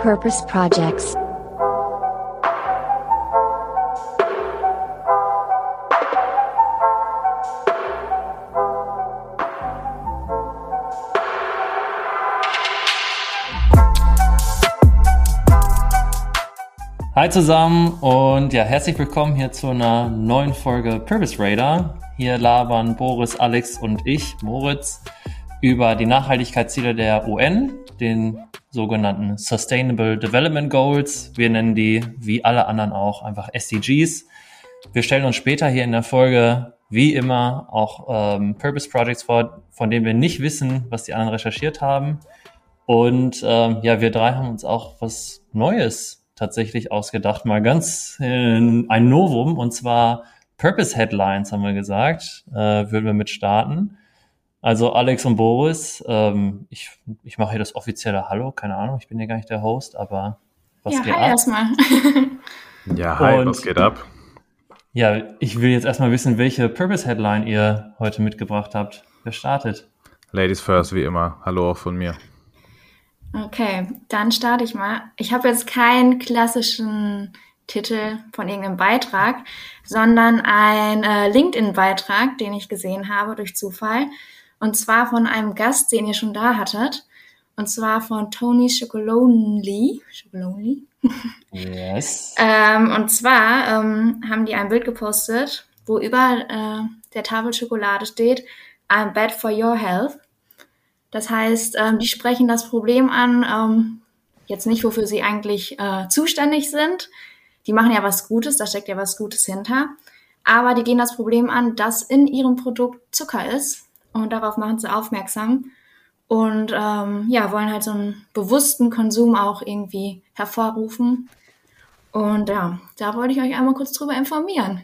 Purpose Projects. Hi zusammen und ja, herzlich willkommen hier zu einer neuen Folge Purpose Radar. Hier labern Boris, Alex und ich, Moritz, über die Nachhaltigkeitsziele der UN, den sogenannten Sustainable Development Goals. Wir nennen die, wie alle anderen auch, einfach SDGs. Wir stellen uns später hier in der Folge, wie immer, auch ähm, Purpose Projects vor, von denen wir nicht wissen, was die anderen recherchiert haben. Und ähm, ja, wir drei haben uns auch was Neues tatsächlich ausgedacht, mal ganz äh, ein Novum und zwar Purpose Headlines haben wir gesagt, äh, würden wir mit starten. Also Alex und Boris, ähm, ich, ich mache hier das offizielle Hallo, keine Ahnung, ich bin hier gar nicht der Host, aber was ja, geht hi ab? erstmal. Ja, hi, Und- was geht ab? Ja, ich will jetzt erstmal wissen, welche Purpose Headline ihr heute mitgebracht habt. Wer startet? Ladies first, wie immer. Hallo auch von mir. Okay, dann starte ich mal. Ich habe jetzt keinen klassischen Titel von irgendeinem Beitrag, sondern ein äh, LinkedIn-Beitrag, den ich gesehen habe durch Zufall. Und zwar von einem Gast, den ihr schon da hattet. Und zwar von Tony Chocolonely. Chocolonely? Yes. Ähm, und zwar ähm, haben die ein Bild gepostet, wo über äh, der Tafel Schokolade steht, I'm bad for your health. Das heißt, ähm, die sprechen das Problem an, ähm, jetzt nicht, wofür sie eigentlich äh, zuständig sind. Die machen ja was Gutes, da steckt ja was Gutes hinter. Aber die gehen das Problem an, dass in ihrem Produkt Zucker ist. Und darauf machen sie aufmerksam. Und ähm, ja, wollen halt so einen bewussten Konsum auch irgendwie hervorrufen. Und ja, da wollte ich euch einmal kurz drüber informieren.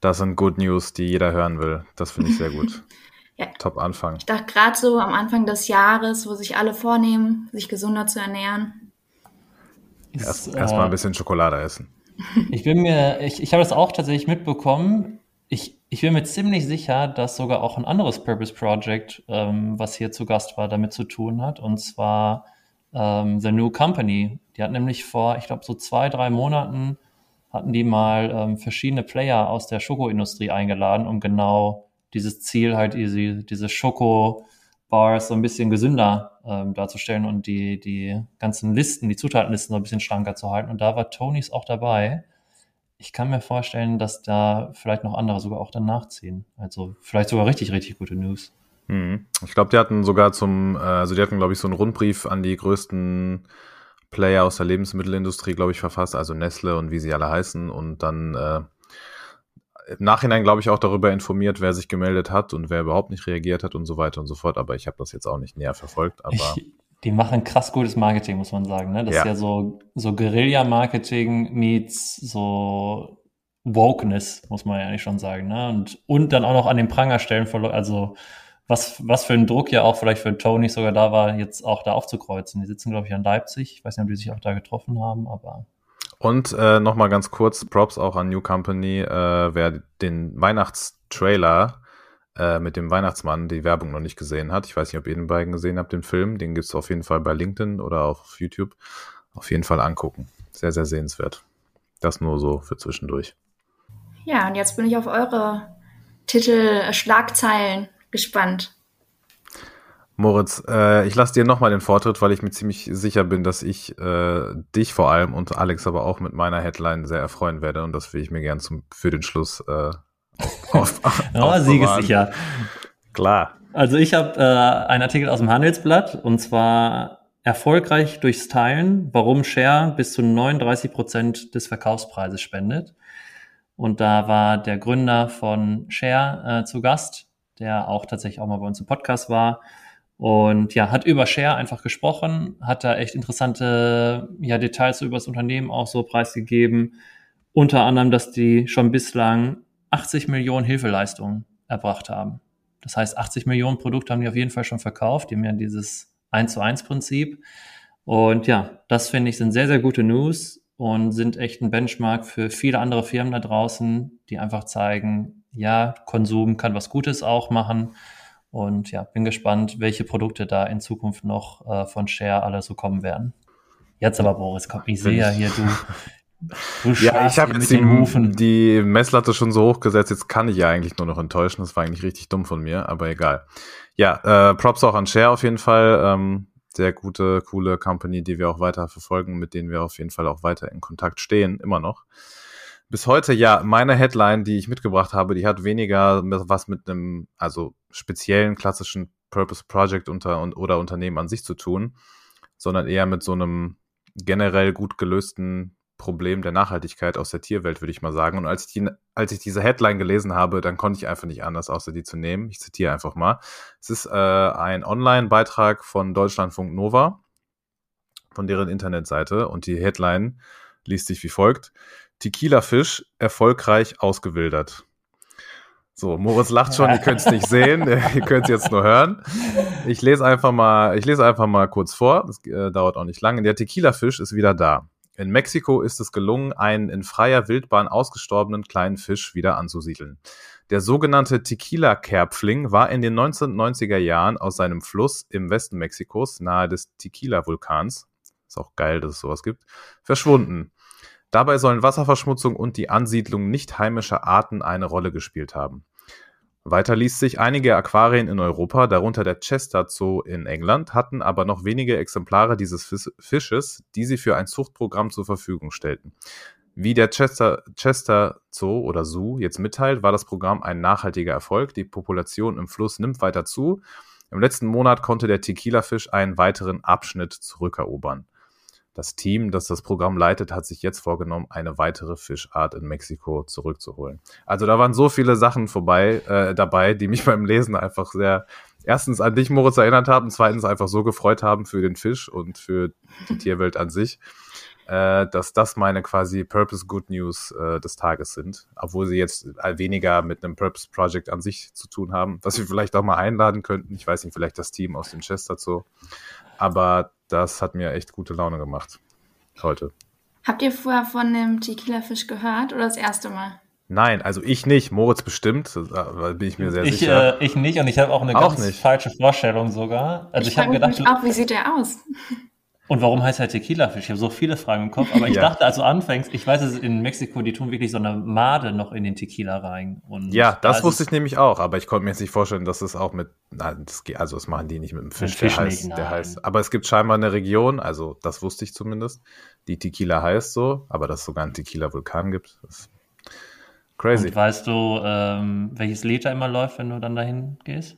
Das sind Good News, die jeder hören will. Das finde ich sehr gut. Ja. Top Anfang. Ich dachte gerade so am Anfang des Jahres, wo sich alle vornehmen, sich gesunder zu ernähren. Erst, Ist, Erstmal äh, ein bisschen Schokolade essen. Ich bin mir, ich, ich habe das auch tatsächlich mitbekommen. Ich, ich bin mir ziemlich sicher, dass sogar auch ein anderes Purpose Project, ähm, was hier zu Gast war, damit zu tun hat. Und zwar ähm, The New Company. Die hat nämlich vor, ich glaube, so zwei, drei Monaten hatten die mal ähm, verschiedene Player aus der Schokoindustrie eingeladen, um genau dieses Ziel halt, diese, Schoko-Bars so ein bisschen gesünder ähm, darzustellen und die, die ganzen Listen, die Zutatenlisten so ein bisschen schlanker zu halten. Und da war Tonys auch dabei. Ich kann mir vorstellen, dass da vielleicht noch andere sogar auch dann nachziehen. Also vielleicht sogar richtig, richtig gute News. Mhm. Ich glaube, die hatten sogar zum, äh, also die hatten, glaube ich, so einen Rundbrief an die größten Player aus der Lebensmittelindustrie, glaube ich, verfasst, also Nestle und wie sie alle heißen. Und dann äh, im Nachhinein, glaube ich, auch darüber informiert, wer sich gemeldet hat und wer überhaupt nicht reagiert hat und so weiter und so fort. Aber ich habe das jetzt auch nicht näher verfolgt. Aber Ich, die machen krass gutes Marketing, muss man sagen. Ne? Das Ja. ist ja so, so Guerilla-Marketing meets so Wokeness, muss man ja eigentlich schon sagen. Ne? Und, und dann auch noch an den Pranger stellen, also was, was für ein Druck ja auch vielleicht für Tony sogar da war, jetzt auch da aufzukreuzen. Die sitzen, glaube ich, in Leipzig. Ich weiß nicht, ob die sich auch da getroffen haben, aber Und äh, nochmal ganz kurz, Props auch an New Company, äh, wer den Weihnachtstrailer äh, mit dem Weihnachtsmann, die Werbung noch nicht gesehen hat. Ich weiß nicht, ob ihr den beiden gesehen habt, den Film. Den gibt's auf jeden Fall bei LinkedIn oder auf YouTube. Auf jeden Fall angucken. Sehr, sehr sehenswert. Das nur so für zwischendurch. Ja, und jetzt bin ich auf eure Titel, Schlagzeilen gespannt. Moritz, äh, ich lasse dir nochmal den Vortritt, weil ich mir ziemlich sicher bin, dass ich äh, dich vor allem und Alex aber auch mit meiner Headline sehr erfreuen werde und das will ich mir gern zum, für den Schluss äh, auf, oh, siegessicher. Klar. Also ich habe äh, einen Artikel aus dem Handelsblatt und zwar erfolgreich durchs Teilen, warum Share bis zu 39 Prozent des Verkaufspreises spendet. Und da war der Gründer von Share äh, zu Gast, der auch tatsächlich auch mal bei uns im Podcast war. Und ja, hat über Share einfach gesprochen, hat da echt interessante ja, Details über das Unternehmen auch so preisgegeben. Unter anderem, dass die schon bislang 80 Millionen Hilfeleistungen erbracht haben. Das heißt, 80 Millionen Produkte haben die auf jeden Fall schon verkauft. Die haben ja dieses 1 zu 1 Prinzip. Und ja, das finde ich sind sehr, sehr gute News und sind echt ein Benchmark für viele andere Firmen da draußen, die einfach zeigen, ja, Konsum kann was Gutes auch machen. Und ja, bin gespannt, welche Produkte da in Zukunft noch äh, von Share alle so kommen werden. Jetzt aber, Boris, komm, ich sehe ja hier, du, du Ja, ich habe jetzt die, die Messlatte schon so hoch gesetzt, jetzt kann ich ja eigentlich nur noch enttäuschen. Das war eigentlich richtig dumm von mir, aber egal. Ja, äh, Props auch an Share auf jeden Fall. Ähm, sehr gute, coole Company, die wir auch weiter verfolgen, mit denen wir auf jeden Fall auch weiter in Kontakt stehen, immer noch. Bis heute, ja, meine Headline, die ich mitgebracht habe, die hat weniger was mit einem, also speziellen klassischen Purpose Project unter und, oder Unternehmen an sich zu tun, sondern eher mit so einem generell gut gelösten Problem der Nachhaltigkeit aus der Tierwelt, würde ich mal sagen. Und als ich, die, als ich diese Headline gelesen habe, dann konnte ich einfach nicht anders, außer die zu nehmen. Ich zitiere einfach mal. Es ist äh, ein Online-Beitrag von Deutschlandfunk Nova, von deren Internetseite. Und die Headline liest sich wie folgt. Tequila-Fisch erfolgreich ausgewildert. So, Moritz lacht schon, ihr könnt es nicht sehen, ihr könnt es jetzt nur hören. Ich lese einfach mal, ich lese einfach mal kurz vor, das äh, dauert auch nicht lange. Der Tequila-Fisch ist wieder da. In Mexiko ist es gelungen, einen in freier Wildbahn ausgestorbenen kleinen Fisch wieder anzusiedeln. Der sogenannte Tequila-Kerpfling war in den 1990er Jahren aus seinem Fluss im Westen Mexikos nahe des Tequila-Vulkans, ist auch geil, dass es sowas gibt, verschwunden. Dabei sollen Wasserverschmutzung und die Ansiedlung nicht heimischer Arten eine Rolle gespielt haben. Weiter liest sich, einige Aquarien in Europa, darunter der Chester Zoo in England, hatten aber noch wenige Exemplare dieses Fisches, die sie für ein Zuchtprogramm zur Verfügung stellten. Wie der Chester, Chester Zoo oder Zoo jetzt mitteilt, war das Programm ein nachhaltiger Erfolg. Die Population im Fluss nimmt weiter zu. Im letzten Monat konnte der Tequila-Fisch einen weiteren Abschnitt zurückerobern. Das Team, das das Programm leitet, hat sich jetzt vorgenommen, eine weitere Fischart in Mexiko zurückzuholen. Also da waren so viele Sachen vorbei äh, dabei, die mich beim Lesen einfach sehr erstens an dich, Moritz, erinnert haben, zweitens einfach so gefreut haben für den Fisch und für die Tierwelt an sich, äh, dass das meine quasi Purpose Good News äh, des Tages sind, obwohl sie jetzt weniger mit einem Purpose Project an sich zu tun haben, was wir vielleicht auch mal einladen könnten. Ich weiß nicht, vielleicht das Team aus dem Chester Zoo. Aber das hat mir echt gute Laune gemacht. Heute. Habt ihr vorher von dem Tequila-Fisch gehört oder das erste Mal? Nein, also ich nicht. Moritz bestimmt, da bin ich mir sehr ich, sicher. Äh, ich nicht und ich habe auch eine auch ganz nicht. falsche Vorstellung sogar. Also ich, ich habe gedacht, mich auch, wie sieht der aus? Und warum heißt er Tequila-Fisch? Ich habe so viele Fragen im Kopf, aber ich ja. dachte, als du anfängst, ich weiß es in Mexiko, die tun wirklich so eine Made noch in den Tequila rein. Und ja, das da wusste ich nämlich auch, aber ich konnte mir jetzt nicht vorstellen, dass es auch mit, nein, das, also das machen die nicht mit einem Fisch, Fisch der, heißt, der heißt. Aber es gibt scheinbar eine Region, also das wusste ich zumindest, die Tequila heißt so, aber dass es sogar einen Tequila-Vulkan gibt, ist crazy. Und weißt du, ähm, welches Lied da immer läuft, wenn du dann dahin gehst?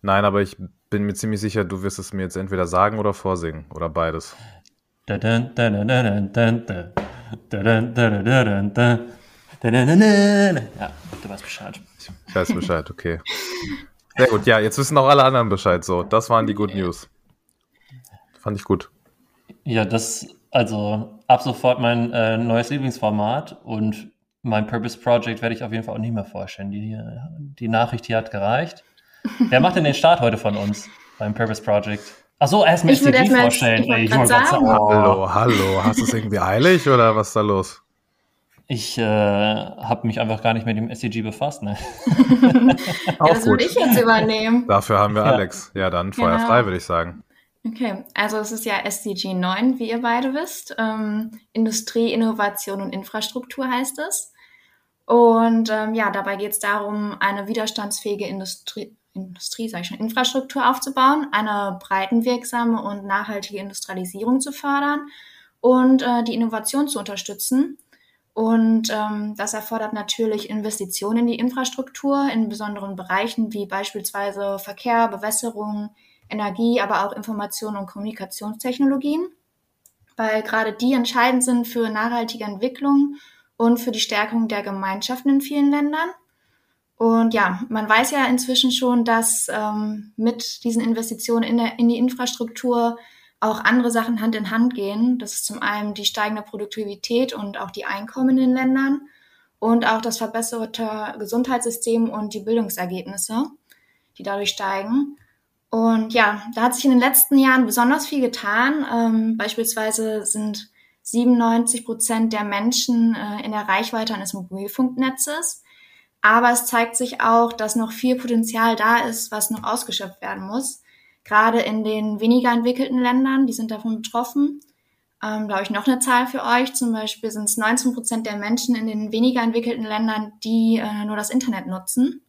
Nein, aber ich bin mir ziemlich sicher, du wirst es mir jetzt entweder sagen oder vorsingen oder beides. Ja, du weißt Bescheid. Ich weiß Bescheid, okay. Sehr gut, ja, jetzt wissen auch alle anderen Bescheid. So, das waren die Good News. Fand ich gut. Ja, das, also ab sofort mein äh, neues Lieblingsformat und mein Purpose Project werde ich auf jeden Fall auch nicht mehr vorstellen. Die, die Nachricht hier hat gereicht. Wer macht denn den Start heute von uns beim Purpose Project? Achso, erst mit SDG vorstellen. Ich, ich wollte sagen. Oh. Hallo, hallo. Hast du es irgendwie eilig oder was ist da los? Ich äh, habe mich einfach gar nicht mit dem SDG befasst. Ne? ja, das würde ich jetzt übernehmen. Dafür haben wir Alex. Ja, dann Feuer genau. frei, würde ich sagen. Okay, also es ist ja SDG 9, wie ihr beide wisst. Ähm, Industrie, Innovation und Infrastruktur heißt es. Und ähm, ja, dabei geht es darum, eine widerstandsfähige Industrie, Industrie, sage ich schon, Infrastruktur aufzubauen, eine breitenwirksame und nachhaltige Industrialisierung zu fördern und äh, die Innovation zu unterstützen. Und ähm, das erfordert natürlich Investitionen in die Infrastruktur in besonderen Bereichen wie beispielsweise Verkehr, Bewässerung, Energie, aber auch Information- und Kommunikationstechnologien, weil gerade die entscheidend sind für nachhaltige Entwicklung und für die Stärkung der Gemeinschaften in vielen Ländern. Und ja, man weiß ja inzwischen schon, dass ähm, mit diesen Investitionen in, der, in die Infrastruktur auch andere Sachen Hand in Hand gehen. Das ist zum einen die steigende Produktivität und auch die Einkommen in den Ländern und auch das verbesserte Gesundheitssystem und die Bildungsergebnisse, die dadurch steigen. Und ja, da hat sich in den letzten Jahren besonders viel getan. Ähm, beispielsweise sind 97 Prozent der Menschen äh, in der Reichweite eines Mobilfunknetzes. Aber es zeigt sich auch, dass noch viel Potenzial da ist, was noch ausgeschöpft werden muss. Gerade in den weniger entwickelten Ländern, die sind davon betroffen. ähm, glaube ich, noch eine Zahl für euch. Zum Beispiel sind es 19 Prozent der Menschen in den weniger entwickelten Ländern, die äh, nur das Internet nutzen.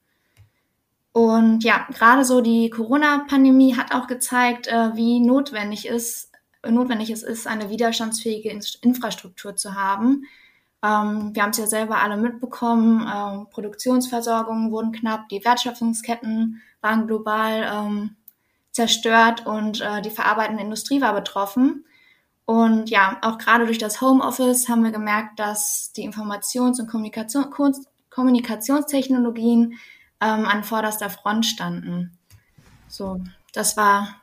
Und ja, gerade so die Corona-Pandemie hat auch gezeigt, äh, wie notwendig ist, notwendig es ist, eine widerstandsfähige Infrastruktur zu haben. Ähm, wir haben es ja selber alle mitbekommen. Ähm, Produktionsversorgungen wurden knapp, die Wertschöpfungsketten waren global ähm, zerstört und äh, die verarbeitende Industrie war betroffen. Und ja, auch gerade durch das Homeoffice haben wir gemerkt, dass die Informations- und Kommunikation, Kommunikationstechnologien ähm, an vorderster Front standen. So, das war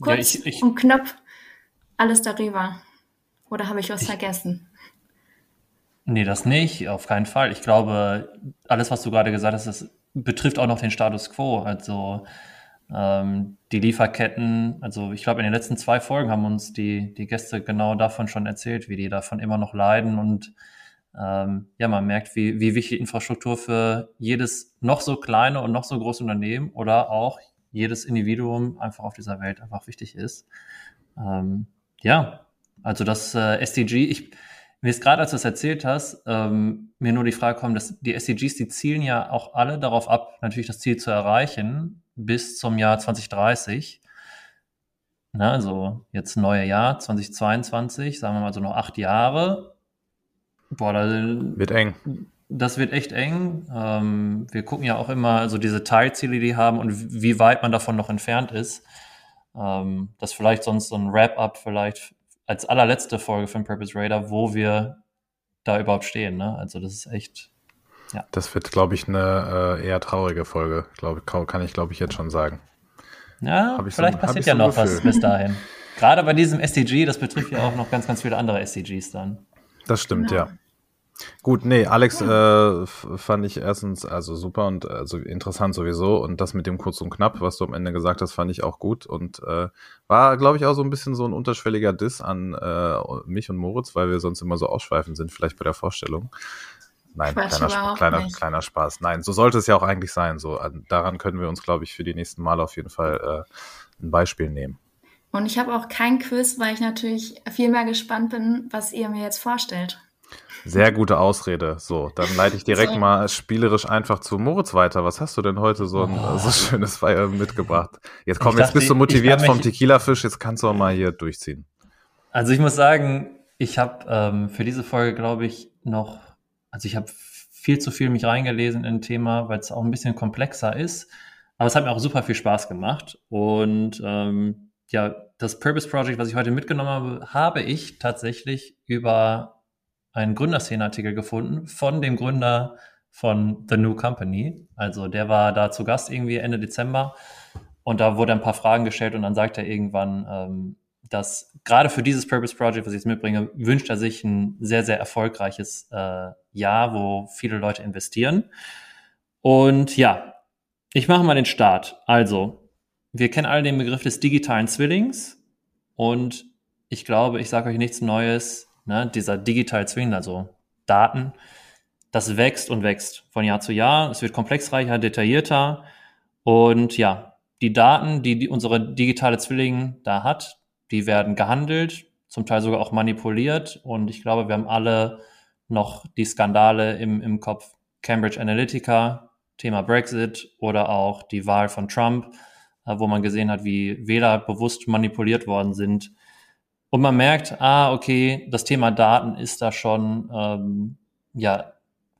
kurz ja, ich, ich, und knapp alles darüber. Oder habe ich was ich, vergessen? Nee, das nicht, auf keinen Fall. Ich glaube, alles, was du gerade gesagt hast, das betrifft auch noch den Status quo. Also ähm, die Lieferketten, also ich glaube, in den letzten zwei Folgen haben uns die, die Gäste genau davon schon erzählt, wie die davon immer noch leiden und ähm, ja, man merkt, wie, wie wichtig Infrastruktur für jedes noch so kleine und noch so große Unternehmen oder auch jedes Individuum einfach auf dieser Welt einfach wichtig ist. Ähm, ja, also das äh, SDG, ich, mir ist gerade, als du es erzählt hast, ähm, mir nur die Frage kommen, dass die SDGs, die zielen ja auch alle darauf ab, natürlich das Ziel zu erreichen bis zum Jahr 2030. Na, also jetzt neue Jahr 2022, sagen wir mal so noch acht Jahre. Boah, da, wird eng. Das wird echt eng. Ähm, wir gucken ja auch immer so diese Teilziele, die haben und wie weit man davon noch entfernt ist. Ähm, das vielleicht sonst so ein Wrap-up vielleicht als allerletzte Folge von Purpose Radar, wo wir da überhaupt stehen. Ne? Also das ist echt. Ja. Das wird, glaube ich, eine äh, eher traurige Folge, glaube kann ich, glaube ich, jetzt schon sagen. Ja, vielleicht so, passiert ja so noch Gefühl. was bis dahin. Gerade bei diesem SDG, das betrifft ja auch noch ganz, ganz viele andere SDGs dann. Das stimmt, ja. ja. Gut, nee, Alex äh, fand ich erstens also super und also interessant sowieso und das mit dem kurz und knapp, was du am Ende gesagt hast, fand ich auch gut und äh, war, glaube ich, auch so ein bisschen so ein unterschwelliger Diss an äh, mich und Moritz, weil wir sonst immer so ausschweifend sind, vielleicht bei der Vorstellung. Nein, kleiner, kleiner, kleiner Spaß. Nein, so sollte es ja auch eigentlich sein. So an, daran können wir uns, glaube ich, für die nächsten Male auf jeden Fall äh, ein Beispiel nehmen. Und ich habe auch kein Quiz, weil ich natürlich viel mehr gespannt bin, was ihr mir jetzt vorstellt. Sehr gute Ausrede. So, dann leite ich direkt so. mal spielerisch einfach zu Moritz weiter. Was hast du denn heute so ein oh. so schönes Feier mitgebracht? Jetzt komm, jetzt bist du motiviert vom Tequila-Fisch, jetzt kannst du auch mal hier durchziehen. Also ich muss sagen, ich habe ähm, für diese Folge, glaube ich, noch, also ich habe viel zu viel mich reingelesen in ein Thema, weil es auch ein bisschen komplexer ist. Aber es hat mir auch super viel Spaß gemacht. Und ähm, ja, das Purpose Project, was ich heute mitgenommen habe, habe ich tatsächlich über einen Gründerszene-Artikel gefunden von dem Gründer von The New Company. Also der war da zu Gast irgendwie Ende Dezember und da wurde ein paar Fragen gestellt und dann sagt er irgendwann, ähm, dass gerade für dieses Purpose Project, was ich jetzt mitbringe, wünscht er sich ein sehr, sehr erfolgreiches äh, Jahr, wo viele Leute investieren. Und ja, ich mache mal den Start. Also, wir kennen alle den Begriff des digitalen Zwillings und ich glaube, ich sage euch nichts Neues ne, dieser digital Zwilling, also Daten, das wächst und wächst von Jahr zu Jahr. Es wird komplexreicher, detaillierter. Und ja, die Daten, die, die unsere digitale Zwilling da hat, die werden gehandelt, zum Teil sogar auch manipuliert. Und ich glaube, wir haben alle noch die Skandale im, im Kopf. Cambridge Analytica, Thema Brexit oder auch die Wahl von Trump, äh, wo man gesehen hat, wie Wähler bewusst manipuliert worden sind und man merkt, ah, okay, das Thema Daten ist da schon ähm, ja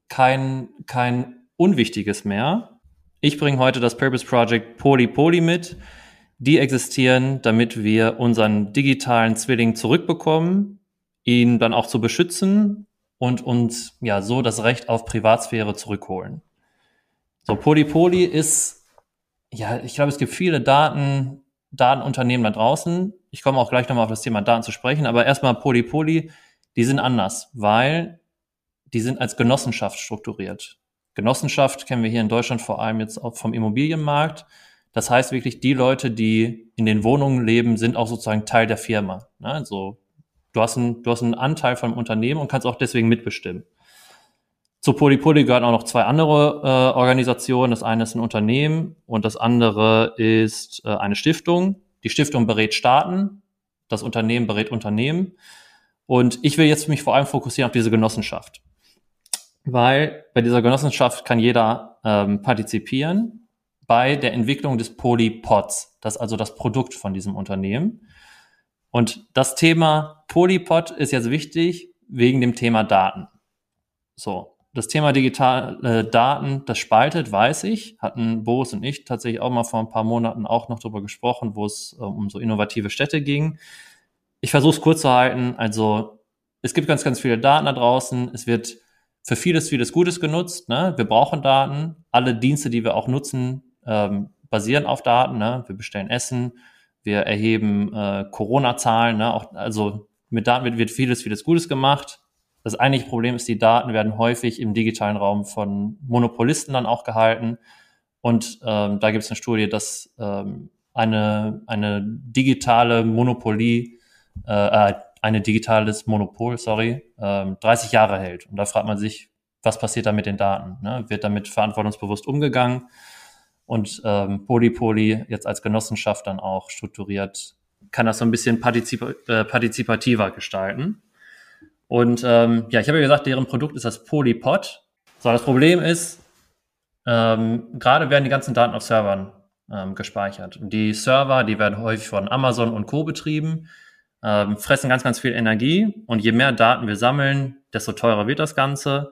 kein, kein unwichtiges mehr. Ich bringe heute das Purpose Project Poly Poly mit. Die existieren, damit wir unseren digitalen Zwilling zurückbekommen, ihn dann auch zu beschützen und uns ja so das Recht auf Privatsphäre zurückholen. So, Poly Poly ist, ja, ich glaube, es gibt viele Daten, Datenunternehmen da draußen. Ich komme auch gleich nochmal auf das Thema Daten zu sprechen, aber erstmal Polypoly, die sind anders, weil die sind als Genossenschaft strukturiert. Genossenschaft kennen wir hier in Deutschland vor allem jetzt auch vom Immobilienmarkt. Das heißt wirklich, die Leute, die in den Wohnungen leben, sind auch sozusagen Teil der Firma. Also du hast, einen, du hast einen Anteil vom Unternehmen und kannst auch deswegen mitbestimmen. Zu Polypoly gehören auch noch zwei andere äh, Organisationen. Das eine ist ein Unternehmen und das andere ist äh, eine Stiftung. Die Stiftung berät Staaten, das Unternehmen berät Unternehmen. Und ich will jetzt mich vor allem fokussieren auf diese Genossenschaft. Weil bei dieser Genossenschaft kann jeder ähm, partizipieren bei der Entwicklung des Polypods. Das ist also das Produkt von diesem Unternehmen. Und das Thema Polypod ist jetzt wichtig wegen dem Thema Daten. So, das Thema digitale Daten, das spaltet, weiß ich, hatten Boris und ich tatsächlich auch mal vor ein paar Monaten auch noch darüber gesprochen, wo es äh, um so innovative Städte ging. Ich versuche es kurz zu halten. Also es gibt ganz, ganz viele Daten da draußen. Es wird für vieles, vieles Gutes genutzt. Ne? Wir brauchen Daten. Alle Dienste, die wir auch nutzen, ähm, basieren auf Daten. Ne? Wir bestellen Essen, wir erheben äh, Corona-Zahlen. Ne? Also mit Daten wird, wird vieles, vieles Gutes gemacht. Das eigentliche Problem ist, die Daten werden häufig im digitalen Raum von Monopolisten dann auch gehalten. Und ähm, da gibt es eine Studie, dass ähm, eine, eine digitale Monopolie, äh, äh eine digitales Monopol, sorry, ähm, 30 Jahre hält. Und da fragt man sich, was passiert da mit den Daten? Ne? Wird damit verantwortungsbewusst umgegangen? Und ähm, Polypoly jetzt als Genossenschaft dann auch strukturiert, kann das so ein bisschen partizip äh, partizipativer gestalten. Und ähm, ja, ich habe ja gesagt, deren Produkt ist das Polypod. So, das Problem ist, ähm, gerade werden die ganzen Daten auf Servern ähm, gespeichert. Und die Server, die werden häufig von Amazon und Co. betrieben, ähm, fressen ganz, ganz viel Energie. Und je mehr Daten wir sammeln, desto teurer wird das Ganze.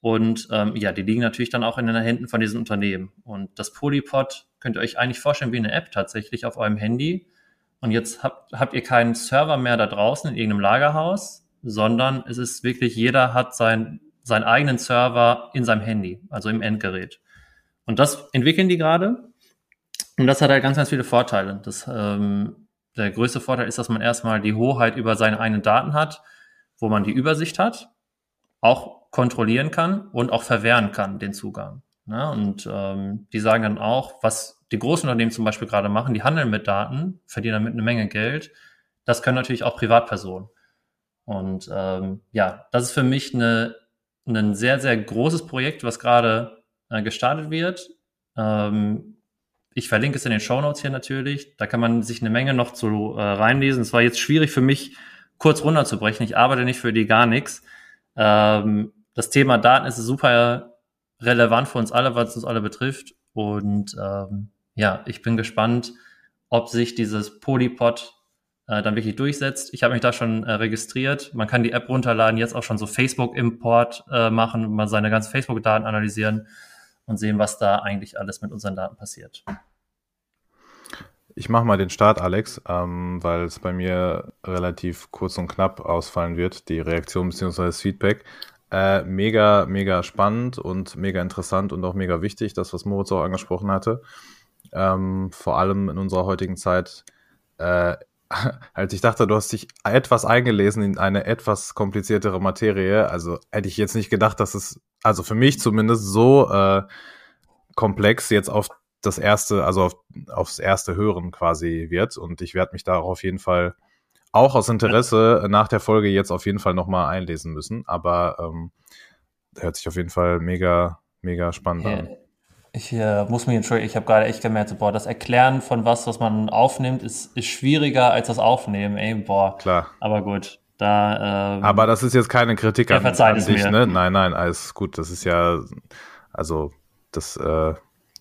Und ähm, ja, die liegen natürlich dann auch in den Händen von diesen Unternehmen. Und das Polypod könnt ihr euch eigentlich vorstellen wie eine App tatsächlich auf eurem Handy. Und jetzt habt, habt ihr keinen Server mehr da draußen in irgendeinem Lagerhaus, sondern es ist wirklich, jeder hat sein, seinen eigenen Server in seinem Handy, also im Endgerät. Und das entwickeln die gerade. Und das hat halt ganz, ganz viele Vorteile. Das, ähm, der größte Vorteil ist, dass man erstmal die Hoheit über seine eigenen Daten hat, wo man die Übersicht hat, auch kontrollieren kann und auch verwehren kann, den Zugang. Ja, und ähm, die sagen dann auch, was die großen Unternehmen zum Beispiel gerade machen, die handeln mit Daten, verdienen damit eine Menge Geld. Das können natürlich auch Privatpersonen. Und ähm, ja, das ist für mich eine, ein sehr, sehr großes Projekt, was gerade äh, gestartet wird. Ähm, ich verlinke es in den Show Notes hier natürlich. Da kann man sich eine Menge noch zu äh, reinlesen. Es war jetzt schwierig für mich, kurz runterzubrechen. Ich arbeite nicht für die gar nichts. Ähm, das Thema Daten ist super relevant für uns alle, was uns alle betrifft. Und ähm, ja, ich bin gespannt, ob sich dieses Polypod äh, dann wirklich durchsetzt. Ich habe mich da schon äh, registriert. Man kann die App runterladen, jetzt auch schon so Facebook-Import äh, machen, mal seine ganzen Facebook-Daten analysieren und sehen, was da eigentlich alles mit unseren Daten passiert. Ich mache mal den Start, Alex, ähm, weil es bei mir relativ kurz und knapp ausfallen wird, die Reaktion bzw. das Feedback. Äh, mega, mega spannend und mega interessant und auch mega wichtig, das, was Moritz auch angesprochen hatte. Ähm, vor allem in unserer heutigen Zeit äh, als ich dachte, du hast dich etwas eingelesen in eine etwas kompliziertere Materie. Also hätte ich jetzt nicht gedacht, dass es, also für mich zumindest so äh, komplex jetzt auf das erste, also auf, aufs erste Hören quasi wird. Und ich werde mich da auf jeden Fall auch aus Interesse nach der Folge jetzt auf jeden Fall nochmal einlesen müssen. Aber ähm, hört sich auf jeden Fall mega, mega spannend ja. an. Ich äh, muss mich entschuldigen, ich habe gerade echt gemerkt, boah, das Erklären von was, was man aufnimmt, ist, ist schwieriger als das Aufnehmen, ey, boah. Klar. Aber gut, da. Ähm, Aber das ist jetzt keine Kritik an, an dich, ne? Nein, nein, alles gut. Das ist ja, also, das, äh,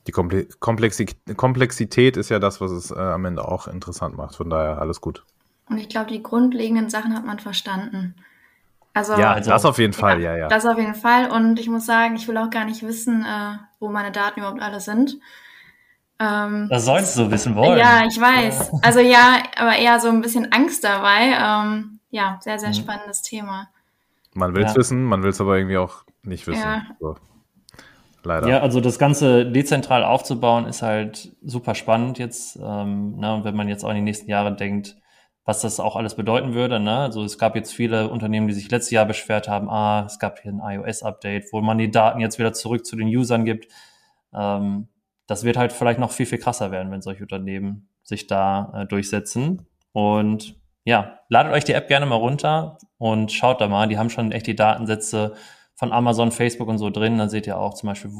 die Komplexität, Komplexität ist ja das, was es äh, am Ende auch interessant macht. Von daher alles gut. Und ich glaube, die grundlegenden Sachen hat man verstanden. Also, ja, also, das auf jeden Fall, ja, ja. Das auf jeden Fall. Und ich muss sagen, ich will auch gar nicht wissen, äh, wo meine Daten überhaupt alle sind. Ähm, das sollst du wissen wollen. Ja, ich weiß. Also ja, aber eher so ein bisschen Angst dabei. Ähm, ja, sehr, sehr mhm. spannendes Thema. Man will es ja. wissen, man will es aber irgendwie auch nicht wissen. Ja. So. Leider. Ja, also das Ganze dezentral aufzubauen ist halt super spannend jetzt. Ähm, ne, und wenn man jetzt auch in die nächsten Jahre denkt, was das auch alles bedeuten würde. Ne? Also es gab jetzt viele Unternehmen, die sich letztes Jahr beschwert haben, ah, es gab hier ein iOS-Update, wo man die Daten jetzt wieder zurück zu den Usern gibt. Ähm, das wird halt vielleicht noch viel, viel krasser werden, wenn solche Unternehmen sich da äh, durchsetzen. Und ja, ladet euch die App gerne mal runter und schaut da mal. Die haben schon echt die Datensätze von Amazon, Facebook und so drin. Dann seht ihr auch zum Beispiel,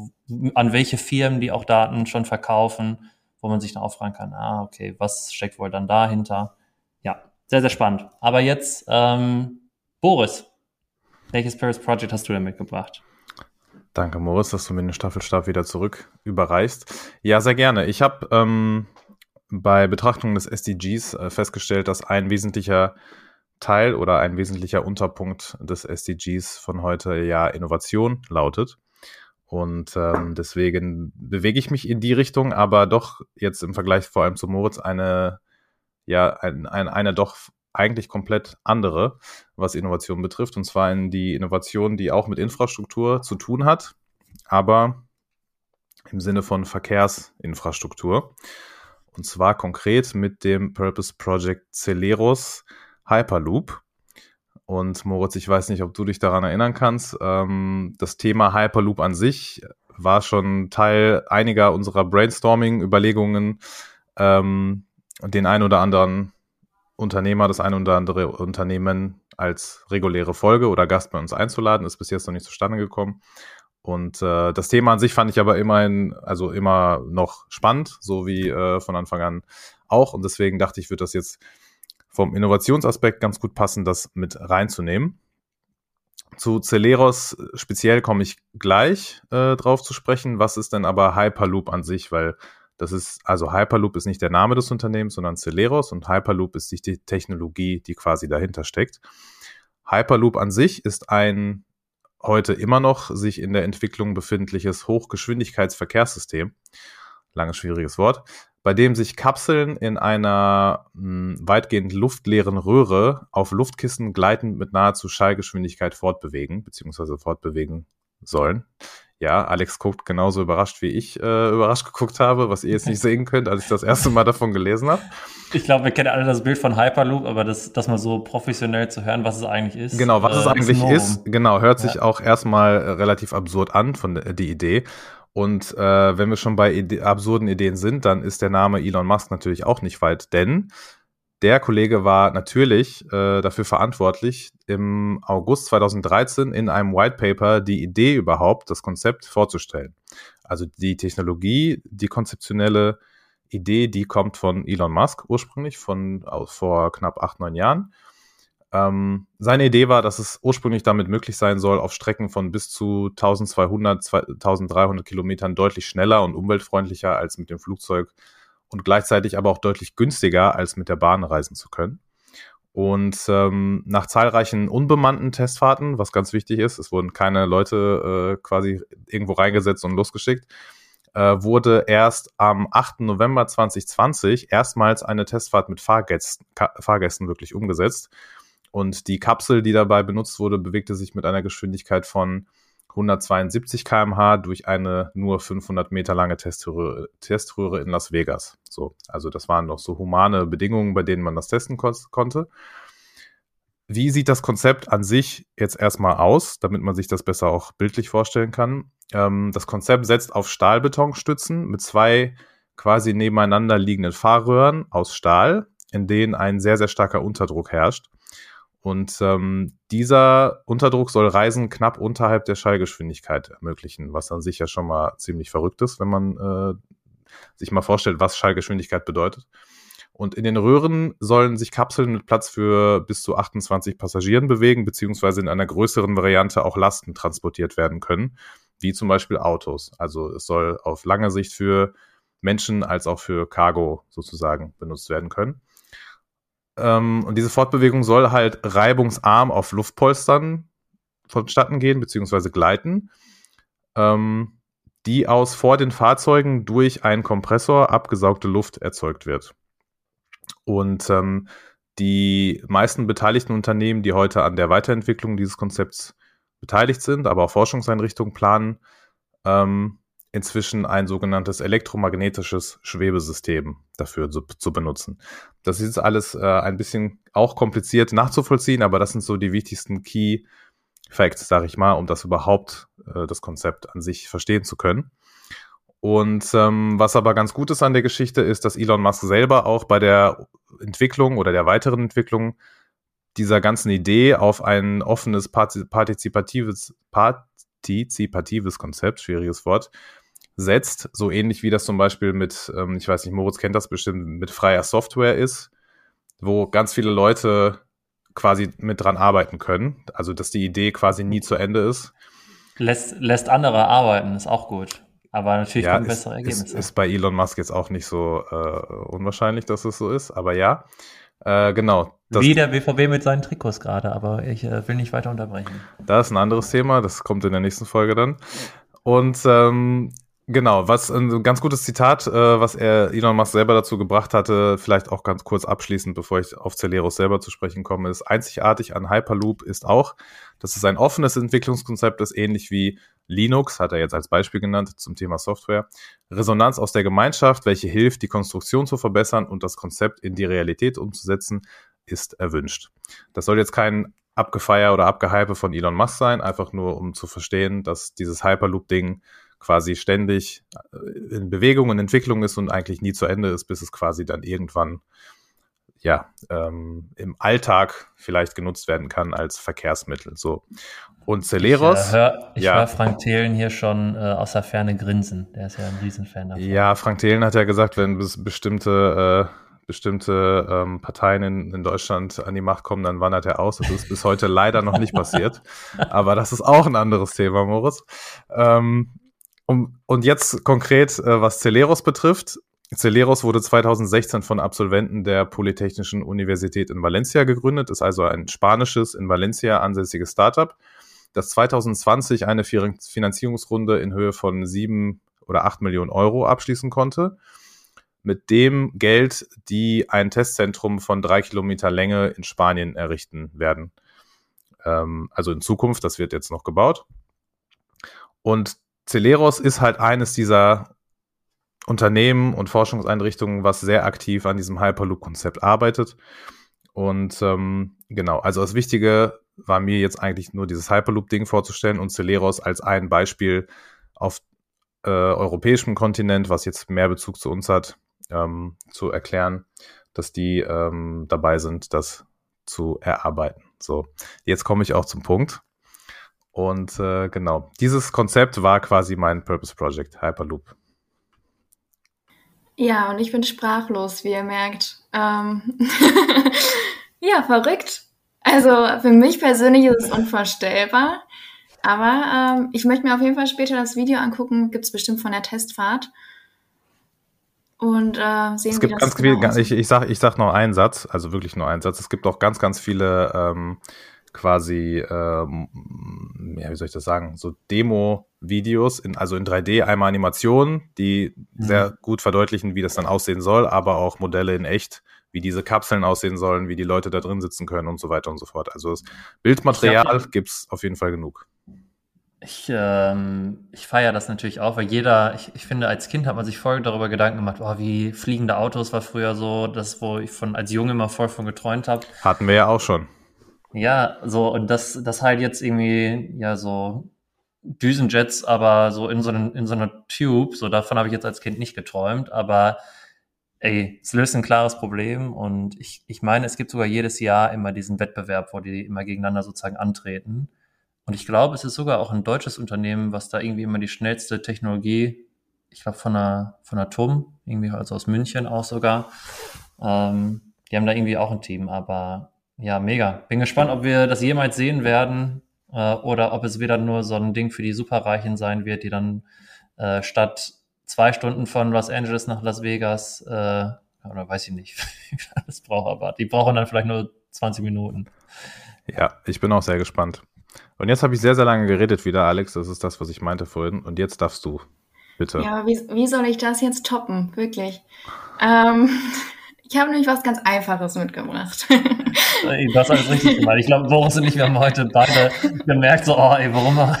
an welche Firmen die auch Daten schon verkaufen, wo man sich dann auch fragen kann, ah, okay, was steckt wohl dann dahinter? Sehr, sehr spannend. Aber jetzt, ähm, Boris, welches Paris Project hast du denn mitgebracht? Danke, Moritz, dass du mir den Staffelstab wieder zurück überreichst. Ja, sehr gerne. Ich habe ähm, bei Betrachtung des SDGs äh, festgestellt, dass ein wesentlicher Teil oder ein wesentlicher Unterpunkt des SDGs von heute ja Innovation lautet. Und ähm, deswegen bewege ich mich in die Richtung, aber doch jetzt im Vergleich vor allem zu Moritz eine, ja, ein, ein, eine doch eigentlich komplett andere, was Innovation betrifft. Und zwar in die Innovation, die auch mit Infrastruktur zu tun hat, aber im Sinne von Verkehrsinfrastruktur. Und zwar konkret mit dem Purpose Project Celeros Hyperloop. Und Moritz, ich weiß nicht, ob du dich daran erinnern kannst. Ähm, das Thema Hyperloop an sich war schon Teil einiger unserer Brainstorming-Überlegungen, ähm, den ein oder anderen Unternehmer, das ein oder andere Unternehmen als reguläre Folge oder Gast bei uns einzuladen, ist bis jetzt noch nicht zustande gekommen. Und äh, das Thema an sich fand ich aber immerhin, also immer noch spannend, so wie äh, von Anfang an auch. Und deswegen dachte ich, würde das jetzt vom Innovationsaspekt ganz gut passen, das mit reinzunehmen. Zu Celeros speziell komme ich gleich äh, drauf zu sprechen. Was ist denn aber Hyperloop an sich? Weil das ist, also Hyperloop ist nicht der Name des Unternehmens, sondern Celeros und Hyperloop ist die Technologie, die quasi dahinter steckt. Hyperloop an sich ist ein heute immer noch sich in der Entwicklung befindliches Hochgeschwindigkeitsverkehrssystem. Langes schwieriges Wort bei dem sich Kapseln in einer mh, hm, weitgehend luftleeren Röhre auf Luftkissen gleitend mit nahezu Schallgeschwindigkeit fortbewegen, beziehungsweise fortbewegen sollen. Ja, Alex guckt genauso überrascht wie ich äh, überrascht geguckt habe, was ihr jetzt nicht sehen könnt, als ich das erste Mal davon gelesen habe. Ich glaube, wir kennen alle das Bild von Hyperloop, aber das, das mal so professionell zu hören, was es eigentlich ist. Genau, was äh, es eigentlich ist, ist, genau, hört sich ja. auch erstmal äh, relativ absurd an von der, die Idee. Und äh, wenn wir schon bei Ide absurden Ideen sind, dann ist der Name Elon Musk natürlich auch nicht weit, denn der Kollege war natürlich äh, dafür verantwortlich, im August 2013 in einem White Paper die Idee überhaupt, das Konzept vorzustellen. Also die Technologie, die konzeptionelle Idee, die kommt von Elon Musk ursprünglich, von aus vor knapp acht, neun Jahren. Ähm, seine Idee war, dass es ursprünglich damit möglich sein soll, auf Strecken von bis zu 1200, 1300 Kilometern deutlich schneller und umweltfreundlicher als mit dem Flugzeug und gleichzeitig aber auch deutlich günstiger als mit der Bahn reisen zu können. Und ähm, nach zahlreichen unbemannten Testfahrten, was ganz wichtig ist, es wurden keine Leute äh, quasi irgendwo reingesetzt und losgeschickt, äh, wurde erst am 8. November 2020 erstmals eine Testfahrt mit Fahrgästen, Fahrgästen wirklich umgesetzt. Und die Kapsel, die dabei benutzt wurde, bewegte sich mit einer Geschwindigkeit von 172 kmh durch eine nur 500 Meter lange Teströhre, Teströhre in Las Vegas. So, also das waren noch so humane Bedingungen, bei denen man das testen ko konnte. Wie sieht das Konzept an sich jetzt erstmal aus, damit man sich das besser auch bildlich vorstellen kann? Ähm, das Konzept setzt auf Stahlbetonstützen mit zwei quasi nebeneinander liegenden Fahrröhren aus Stahl, in denen ein sehr, sehr starker Unterdruck herrscht. Und ähm, dieser Unterdruck soll Reisen knapp unterhalb der Schallgeschwindigkeit ermöglichen, was an sich ja schon mal ziemlich verrückt ist, wenn man äh, sich mal vorstellt, was Schallgeschwindigkeit bedeutet. Und in den Röhren sollen sich Kapseln mit Platz für bis zu 28 Passagieren bewegen, beziehungsweise in einer größeren Variante auch Lasten transportiert werden können, wie zum Beispiel Autos. Also es soll auf lange Sicht für Menschen als auch für Cargo sozusagen benutzt werden können. Ähm, und diese Fortbewegung soll halt reibungsarm auf Luftpolstern vonstatten gehen, beziehungsweise gleiten, ähm, die aus vor den Fahrzeugen durch einen Kompressor abgesaugte Luft erzeugt wird. Und ähm, die meisten beteiligten Unternehmen, die heute an der Weiterentwicklung dieses Konzepts beteiligt sind, aber auch Forschungseinrichtungen planen, ähm, inzwischen ein sogenanntes elektromagnetisches Schwebesystem dafür zu, zu benutzen. Das ist alles äh, ein bisschen auch kompliziert nachzuvollziehen, aber das sind so die wichtigsten Key Facts, sage ich mal, um das überhaupt äh, das Konzept an sich verstehen zu können. Und ähm, was aber ganz gut ist an der Geschichte, ist, dass Elon Musk selber auch bei der Entwicklung oder der weiteren Entwicklung dieser ganzen Idee auf ein offenes partizipatives, partizipatives Konzept, schwieriges Wort, setzt, so ähnlich wie das zum Beispiel mit, ähm, ich weiß nicht, Moritz kennt das bestimmt, mit freier Software ist. wo ganz viele Leute quasi mit dran arbeiten können. Also, dass die Idee quasi nie zu Ende ist. Lässt, lässt andere arbeiten, ist auch gut. Aber natürlich ja, kommen bessere Ergebnisse. Ist, ist bei Elon Musk jetzt auch nicht so äh, unwahrscheinlich, dass es so ist, aber ja. Äh, genau. Wie der BVB mit seinen Trikots gerade, aber ich äh, will nicht weiter unterbrechen. Das ist ein anderes Thema, das kommt in der nächsten Folge dann. Und ähm, Genau, was ein ganz gutes Zitat, äh, was er Elon Musk selber dazu gebracht hatte, vielleicht auch ganz kurz abschließend, bevor ich auf Celeros selber zu sprechen komme, ist einzigartig an Hyperloop ist auch, dass es ein offenes Entwicklungskonzept ist, ähnlich wie Linux, hat er jetzt als Beispiel genannt zum Thema Software. Resonanz aus der Gemeinschaft, welche hilft, die Konstruktion zu verbessern und das Konzept in die Realität umzusetzen, ist erwünscht. Das soll jetzt kein Abgefeier oder Abgehype von Elon Musk sein, einfach nur um zu verstehen, dass dieses Hyperloop-Ding quasi ständig äh, in Bewegung und Entwicklung ist und eigentlich nie zu Ende ist, bis es quasi dann irgendwann ja ähm, im Alltag vielleicht genutzt werden kann als Verkehrsmittel. So und Celeros. Ich, äh, hör, ich ja. höre Frank Thelen hier schon äh, aus der Ferne grinsen. Der ist ja ein Riesenfan davon. Ja, Frank Thelen hat ja gesagt, wenn bestimmte äh, bestimmte ähm, Parteien in, in, Deutschland an die Macht kommen, dann wandert er aus. Das ist bis heute leider noch nicht passiert. Aber das ist auch ein anderes Thema, Moritz. Ähm, um, und jetzt konkret, äh, was Celeros betrifft. Celeros wurde 2016 von Absolventen der Polytechnischen Universität in Valencia gegründet, ist also ein spanisches, in Valencia ansässiges Startup, das 2020 eine Finanzierungsrunde in Höhe von sieben oder acht Millionen Euro abschließen konnte. Mit dem Geld, die ein Testzentrum von drei Kilometer Länge in Spanien errichten werden. Ähm, also in Zukunft, das wird jetzt noch gebaut. Und Celeros ist halt eines dieser Unternehmen und Forschungseinrichtungen, was sehr aktiv an diesem Hyperloop-Konzept arbeitet. Und ähm, genau, also das Wichtige war mir jetzt eigentlich nur dieses Hyperloop-Ding vorzustellen und Celeros als ein Beispiel auf äh, europäischem Kontinent, was jetzt mehr Bezug zu uns hat, ähm, zu erklären, dass die ähm, dabei sind, das zu erarbeiten. So, jetzt komme ich auch zum Punkt. Und äh, genau, dieses Konzept war quasi mein Purpose Project, Hyperloop. Ja, und ich bin sprachlos, wie ihr merkt. Ähm ja, verrückt. Also für mich persönlich ist es unvorstellbar. Aber ähm, ich möchte mir auf jeden Fall später das Video angucken. Gibt es bestimmt von der Testfahrt. Und äh, sehen, es gibt ganz genau viel, ich, ich, sag, ich sag noch einen Satz, also wirklich nur einen Satz. Es gibt auch ganz, ganz viele ähm, quasi, ähm, ja, wie soll ich das sagen, so Demo-Videos, in, also in 3D, einmal Animationen, die mhm. sehr gut verdeutlichen, wie das dann aussehen soll, aber auch Modelle in echt, wie diese Kapseln aussehen sollen, wie die Leute da drin sitzen können und so weiter und so fort. Also das Bildmaterial gibt es auf jeden Fall genug. Ich, ähm, ich feiere das natürlich auch, weil jeder, ich, ich finde, als Kind hat man sich voll darüber Gedanken gemacht, oh, wie fliegende Autos war früher so, das, wo ich von als Junge immer voll von geträumt habe. Hatten wir ja auch schon. Ja, so, und das, das halt jetzt irgendwie, ja, so Düsenjets, aber so in so, einen, in so einer Tube, so davon habe ich jetzt als Kind nicht geträumt, aber ey, es löst ein klares Problem und ich, ich meine, es gibt sogar jedes Jahr immer diesen Wettbewerb, wo die immer gegeneinander sozusagen antreten. Und ich glaube, es ist sogar auch ein deutsches Unternehmen, was da irgendwie immer die schnellste Technologie, ich glaube von der, von der TUM, irgendwie also aus München auch sogar, ähm, die haben da irgendwie auch ein Team, aber ja, mega. Bin gespannt, ob wir das jemals sehen werden äh, oder ob es wieder nur so ein Ding für die Superreichen sein wird, die dann äh, statt zwei Stunden von Los Angeles nach Las Vegas, äh, oder weiß ich nicht, wie das braucht, aber die brauchen dann vielleicht nur 20 Minuten. Ja, ich bin auch sehr gespannt. Und jetzt habe ich sehr, sehr lange geredet wieder, Alex. Das ist das, was ich meinte vorhin. Und jetzt darfst du, bitte. Ja, aber wie, wie soll ich das jetzt toppen? Wirklich. Ähm, ich habe nämlich was ganz Einfaches mitgebracht. Du hast alles richtig gemacht. Ich glaube, Boris und ich, wir haben heute beide gemerkt, so, oh, ey, warum?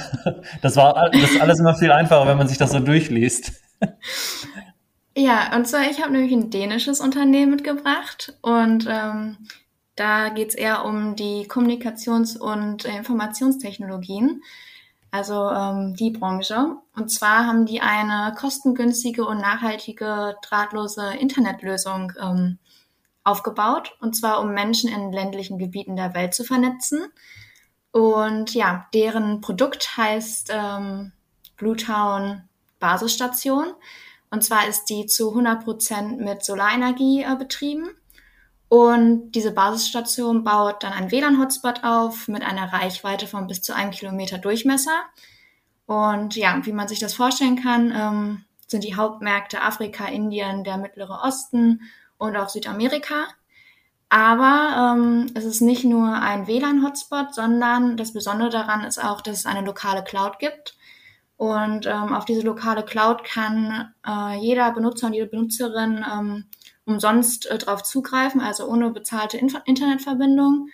Das war das ist alles immer viel einfacher, wenn man sich das so durchliest. Ja, und zwar, ich habe nämlich ein dänisches Unternehmen mitgebracht und ähm, da geht es eher um die Kommunikations- und Informationstechnologien, also ähm, die Branche. Und zwar haben die eine kostengünstige und nachhaltige drahtlose Internetlösung ähm, aufgebaut, und zwar um Menschen in ländlichen Gebieten der Welt zu vernetzen. Und ja, deren Produkt heißt ähm, Bluetown Basisstation. Und zwar ist die zu 100 Prozent mit Solarenergie äh, betrieben. Und diese Basisstation baut dann einen WLAN-Hotspot auf mit einer Reichweite von bis zu einem Kilometer Durchmesser. Und ja, wie man sich das vorstellen kann, ähm, sind die Hauptmärkte Afrika, Indien, der Mittlere Osten und auch Südamerika. Aber ähm, es ist nicht nur ein WLAN-Hotspot, sondern das Besondere daran ist auch, dass es eine lokale Cloud gibt. Und ähm, auf diese lokale Cloud kann äh, jeder Benutzer und jede Benutzerin ähm, umsonst äh, darauf zugreifen, also ohne bezahlte Inf Internetverbindung.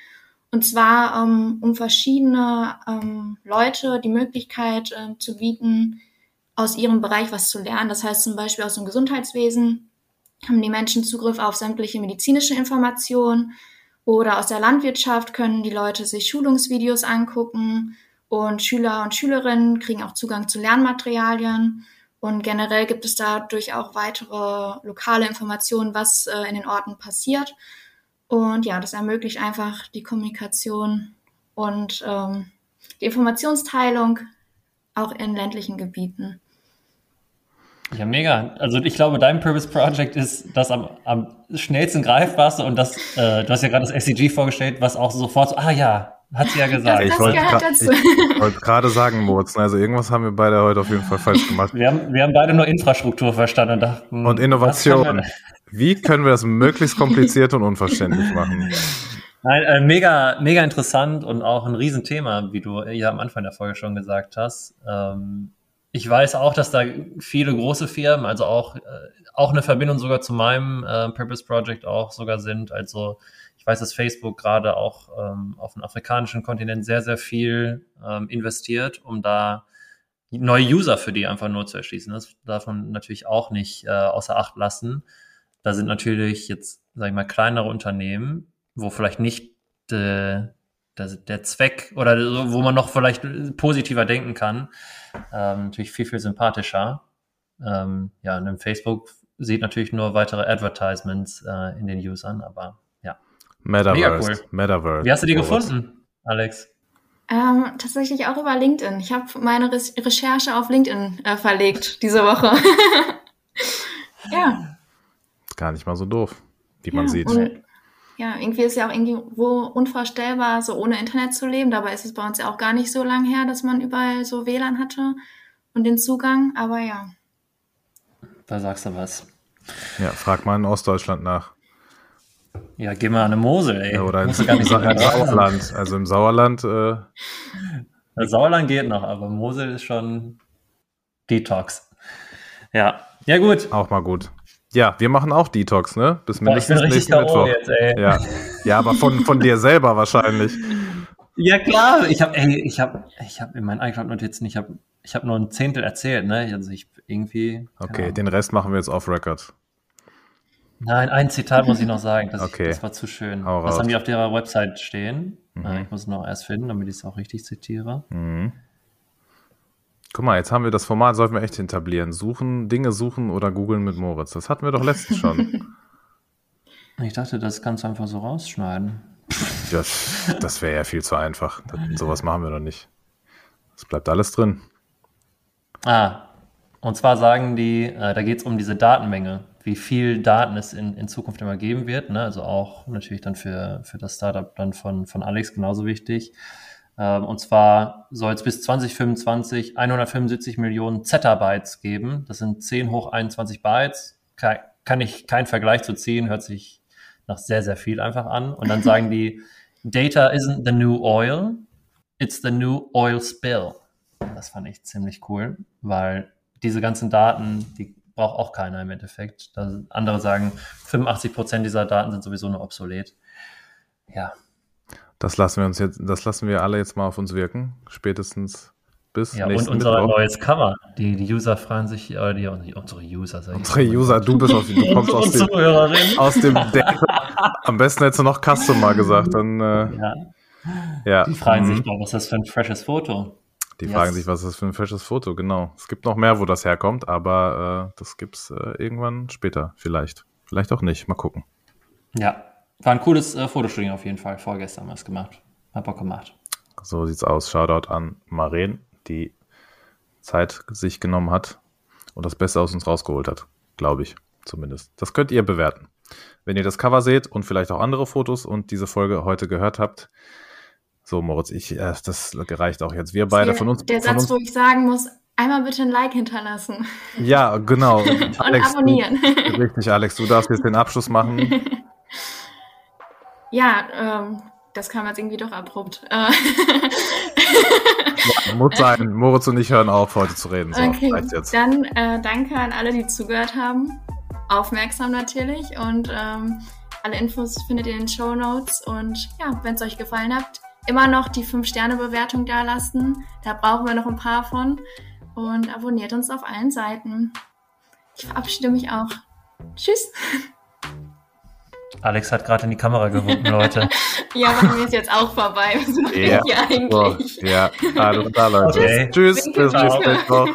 Und zwar ähm, um verschiedene ähm, Leute die Möglichkeit äh, zu bieten, aus ihrem Bereich was zu lernen. Das heißt zum Beispiel aus dem Gesundheitswesen haben die Menschen Zugriff auf sämtliche medizinische Informationen oder aus der Landwirtschaft können die Leute sich Schulungsvideos angucken und Schüler und Schülerinnen kriegen auch Zugang zu Lernmaterialien. Und generell gibt es dadurch auch weitere lokale Informationen, was äh, in den Orten passiert. Und ja, das ermöglicht einfach die Kommunikation und ähm, die Informationsteilung auch in ländlichen Gebieten. Ja, mega. Also ich glaube, dein Purpose Project ist das am, am schnellsten greifbarste und das, äh, du hast ja gerade das SCG vorgestellt, was auch sofort so, ah ja, hat sie ja gesagt. ich wollte wollt gerade sagen, Moritz, also irgendwas haben wir beide heute auf jeden Fall falsch gemacht. wir, haben, wir haben beide nur Infrastruktur verstanden und dachten, und Innovation. Wie können wir das möglichst kompliziert und unverständlich machen? Nein, äh, mega, mega interessant und auch ein Riesenthema, wie du ja am Anfang der Folge schon gesagt hast. Ähm, ich weiß auch, dass da viele große Firmen, also auch, äh, auch eine Verbindung sogar zu meinem äh, Purpose Project auch sogar sind. Also ich weiß, dass Facebook gerade auch ähm, auf dem afrikanischen Kontinent sehr, sehr viel ähm, investiert, um da neue User für die einfach nur zu erschließen. Das darf man natürlich auch nicht äh, außer Acht lassen. Da sind natürlich jetzt, sag ich mal, kleinere Unternehmen, wo vielleicht nicht de, der, der Zweck oder wo man noch vielleicht positiver denken kann, ähm, natürlich viel, viel sympathischer. Ähm, ja, und im Facebook sieht natürlich nur weitere Advertisements äh, in den Usern, aber ja. Metaverse. Mega cool. Metaverse. Wie hast du die gefunden, Alex? Ähm, tatsächlich auch über LinkedIn. Ich habe meine Re Recherche auf LinkedIn äh, verlegt diese Woche. ja. Gar nicht mal so doof, wie ja, man sieht. Und ja, irgendwie ist ja auch irgendwo unvorstellbar, so ohne Internet zu leben. Dabei ist es bei uns ja auch gar nicht so lang her, dass man überall so WLAN hatte und den Zugang. Aber ja. Da sagst du was. Ja, frag mal in Ostdeutschland nach. Ja, geh mal an eine Mosel, ey. Ja, oder im, im Sauerland. Also im Sauerland. Äh, das Sauerland geht noch, aber Mosel ist schon Detox. Ja, ja gut. Auch mal gut. Ja, wir machen auch Detox, ne? Bis mindestens Boah, nächsten Mittwoch. Jetzt, ja. ja, aber von, von dir selber wahrscheinlich. Ja, klar. Ich habe ich habe ich habe in meinen iCloud-Notizen, ich habe ich habe nur ein Zehntel erzählt, ne? Also ich irgendwie. Okay, Ahnung. den Rest machen wir jetzt off Record. Nein, ein Zitat muss ich noch sagen. Das, okay. das war zu schön. Hau das raus. haben die auf der Website stehen. Mhm. Ich muss es noch erst finden, damit ich es auch richtig zitiere. Mhm. Guck mal, jetzt haben wir das Format, sollten wir echt etablieren. Suchen, Dinge suchen oder googeln mit Moritz. Das hatten wir doch letztens schon. Ich dachte, das kannst du einfach so rausschneiden. Das, das wäre ja viel zu einfach. Das, sowas machen wir doch nicht. Es bleibt alles drin. Ah, und zwar sagen die, äh, da geht es um diese Datenmenge, wie viel Daten es in, in Zukunft immer geben wird. Ne? Also auch natürlich dann für, für das Startup dann von, von Alex genauso wichtig. Ähm, und zwar soll es bis 2025 175 Millionen Zettabytes geben. Das sind 10 hoch 21 Bytes. Kann, kann ich keinen Vergleich zu ziehen, hört sich nach sehr, sehr viel einfach an. Und dann sagen die, Data isn't the new oil, it's the new oil spill. Das fand ich ziemlich cool, weil diese ganzen Daten, die braucht auch keiner im Endeffekt. Da andere sagen, 85 Prozent dieser Daten sind sowieso nur obsolet. Ja, das lassen wir uns jetzt, das lassen wir alle jetzt mal auf uns wirken. Spätestens bis ja, nächsten und unser Mittwoch. neues Cover. Die, die User fragen sich, äh, die, unsere User, Unsere User, du bist aus, du kommst aus dem, aus dem Data. Am besten hättest du noch Customer gesagt, dann, äh, ja. ja. Die fragen mhm. sich doch, was ist das für ein freshes Foto? Die yes. fragen sich, was ist das für ein freshes Foto, genau. Es gibt noch mehr, wo das herkommt, aber äh, das gibt's äh, irgendwann später, vielleicht. Vielleicht auch nicht, mal gucken. Ja, war ein cooles äh, Fotoshooting auf jeden Fall. Vorgestern haben wir es gemacht. Hat Bock gemacht. So sieht's aus. Shoutout an Maren, die Zeit sich genommen hat und das Beste aus uns rausgeholt hat. Glaube ich zumindest. Das könnt ihr bewerten. wenn ihr das Cover seht und vielleicht auch andere Fotos und diese Folge heute gehört habt. So, Moritz, ich, äh, das gereicht auch jetzt. Wir beide der, von uns. Der von Satz, uns, wo ich sagen muss, einmal bitte ein Like hinterlassen. Ja, genau. Und Alex, abonnieren. Du, richtig, Alex, du darfst jetzt den Abschluss machen. Ja, ähm, das kam jetzt irgendwie doch abrupt. Äh, Ja, muss sein. Moritz und ich hören auf, heute zu reden. So, okay, dann äh, danke an alle, die zugehört haben. Aufmerksam natürlich. Und ähm, alle Infos findet ihr in den Show Notes. Und ja, wenn es euch gefallen hat, immer noch die 5-Sterne-Bewertung da lassen. Da brauchen wir noch ein paar von. Und abonniert uns auf allen Seiten. Ich verabschiede mich auch. Tschüss. Alex hat gerade in die Kamera gewunken, Leute. Ja, bei mir ist jetzt auch vorbei. Was mache Ja, ich hier So, eigentlich? ja, alles klar, Leute. Okay. Tschüss, bis nächste Woche.